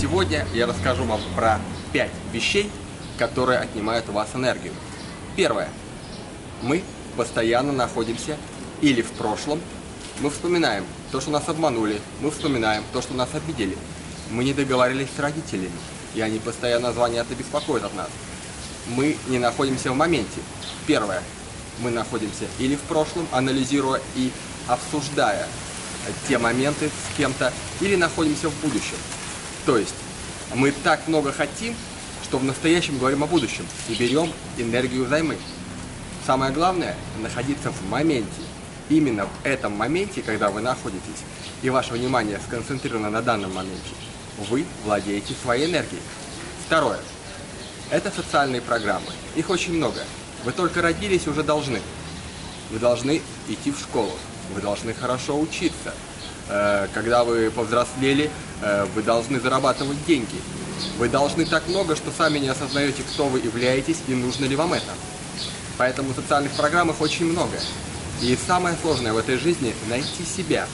Сегодня я расскажу вам про 5 вещей, которые отнимают у вас энергию. Первое. Мы постоянно находимся или в прошлом, мы вспоминаем то, что нас обманули, мы вспоминаем то, что нас обидели. Мы не договорились с родителями, и они постоянно звонят и беспокоят от нас. Мы не находимся в моменте. Первое. Мы находимся или в прошлом, анализируя и обсуждая те моменты с кем-то, или находимся в будущем. То есть мы так много хотим, что в настоящем говорим о будущем и берем энергию взаймы. Самое главное – находиться в моменте. Именно в этом моменте, когда вы находитесь, и ваше внимание сконцентрировано на данном моменте, вы владеете своей энергией. Второе. Это социальные программы. Их очень много. Вы только родились, уже должны. Вы должны идти в школу. Вы должны хорошо учиться. Э, когда вы повзрослели, вы должны зарабатывать деньги. Вы должны так много, что сами не осознаете, кто вы являетесь и нужно ли вам это. Поэтому социальных программ их очень много. И самое сложное в этой жизни – найти себя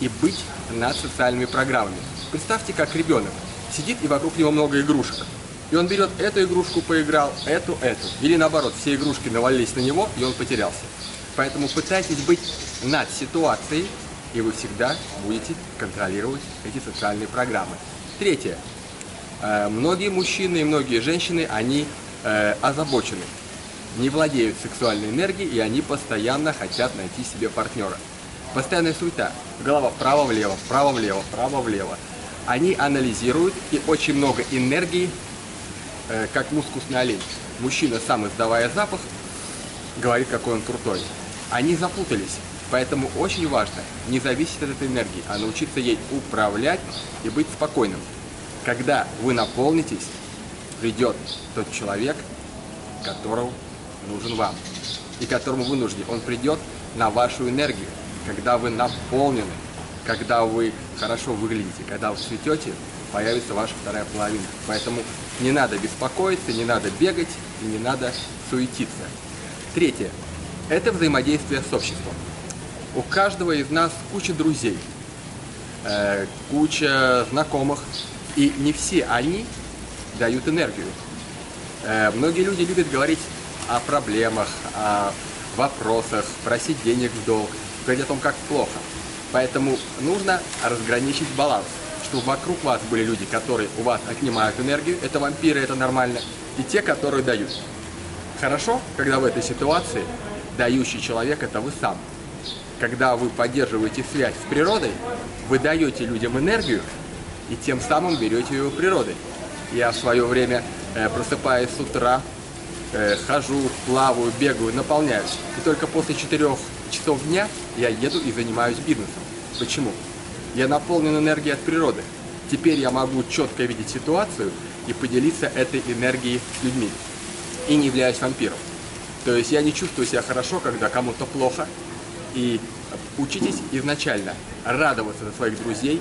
и быть над социальными программами. Представьте, как ребенок сидит и вокруг него много игрушек. И он берет эту игрушку, поиграл, эту, эту. Или наоборот, все игрушки навалились на него, и он потерялся. Поэтому пытайтесь быть над ситуацией, и вы всегда будете контролировать эти социальные программы. Третье. Э, многие мужчины и многие женщины, они э, озабочены, не владеют сексуальной энергией, и они постоянно хотят найти себе партнера. Постоянная суета. Голова вправо-влево, вправо-влево, вправо-влево. Они анализируют, и очень много энергии, э, как мускусный олень. Мужчина, сам издавая запах, говорит, какой он крутой. Они запутались. Поэтому очень важно не зависеть от этой энергии, а научиться ей управлять и быть спокойным. Когда вы наполнитесь, придет тот человек, которого нужен вам и которому вы нужны. Он придет на вашу энергию, когда вы наполнены, когда вы хорошо выглядите, когда вы цветете, появится ваша вторая половина. Поэтому не надо беспокоиться, не надо бегать и не надо суетиться. Третье. Это взаимодействие с обществом. У каждого из нас куча друзей, э, куча знакомых, и не все они дают энергию. Э, многие люди любят говорить о проблемах, о вопросах, просить денег в долг, говорить о том, как плохо. Поэтому нужно разграничить баланс, чтобы вокруг вас были люди, которые у вас отнимают энергию, это вампиры, это нормально, и те, которые дают. Хорошо, когда в этой ситуации дающий человек – это вы сам когда вы поддерживаете связь с природой, вы даете людям энергию и тем самым берете ее у природы. Я в свое время, э, просыпаясь с утра, э, хожу, плаваю, бегаю, наполняюсь. И только после 4 часов дня я еду и занимаюсь бизнесом. Почему? Я наполнен энергией от природы. Теперь я могу четко видеть ситуацию и поделиться этой энергией с людьми. И не являюсь вампиром. То есть я не чувствую себя хорошо, когда кому-то плохо, и учитесь изначально радоваться за своих друзей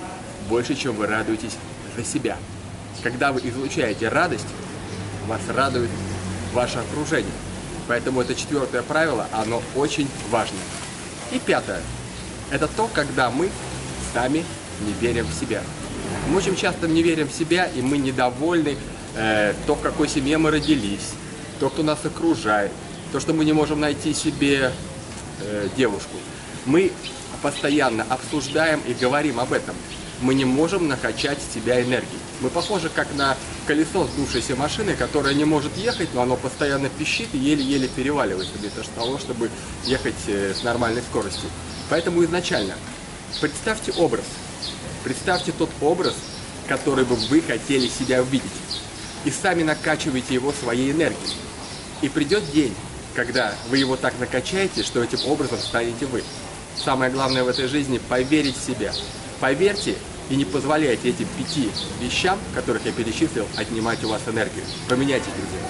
больше, чем вы радуетесь за себя. Когда вы излучаете радость, вас радует ваше окружение. Поэтому это четвертое правило, оно очень важно. И пятое. Это то, когда мы сами не верим в себя. Мы очень часто не верим в себя, и мы недовольны э, то, в какой семье мы родились, то, кто нас окружает, то, что мы не можем найти себе э, девушку. Мы постоянно обсуждаем и говорим об этом. Мы не можем накачать себя энергией. Мы похожи как на колесо сдувшейся машины, которая не может ехать, но оно постоянно пищит и еле-еле переваливается для того, чтобы ехать э, с нормальной скоростью. Поэтому изначально представьте образ. Представьте тот образ, который бы вы хотели себя увидеть. И сами накачивайте его своей энергией. И придет день, когда вы его так накачаете, что этим образом станете вы. Самое главное в этой жизни – поверить в себя. Поверьте и не позволяйте этим пяти вещам, которых я перечислил, отнимать у вас энергию. Поменяйте, друзья.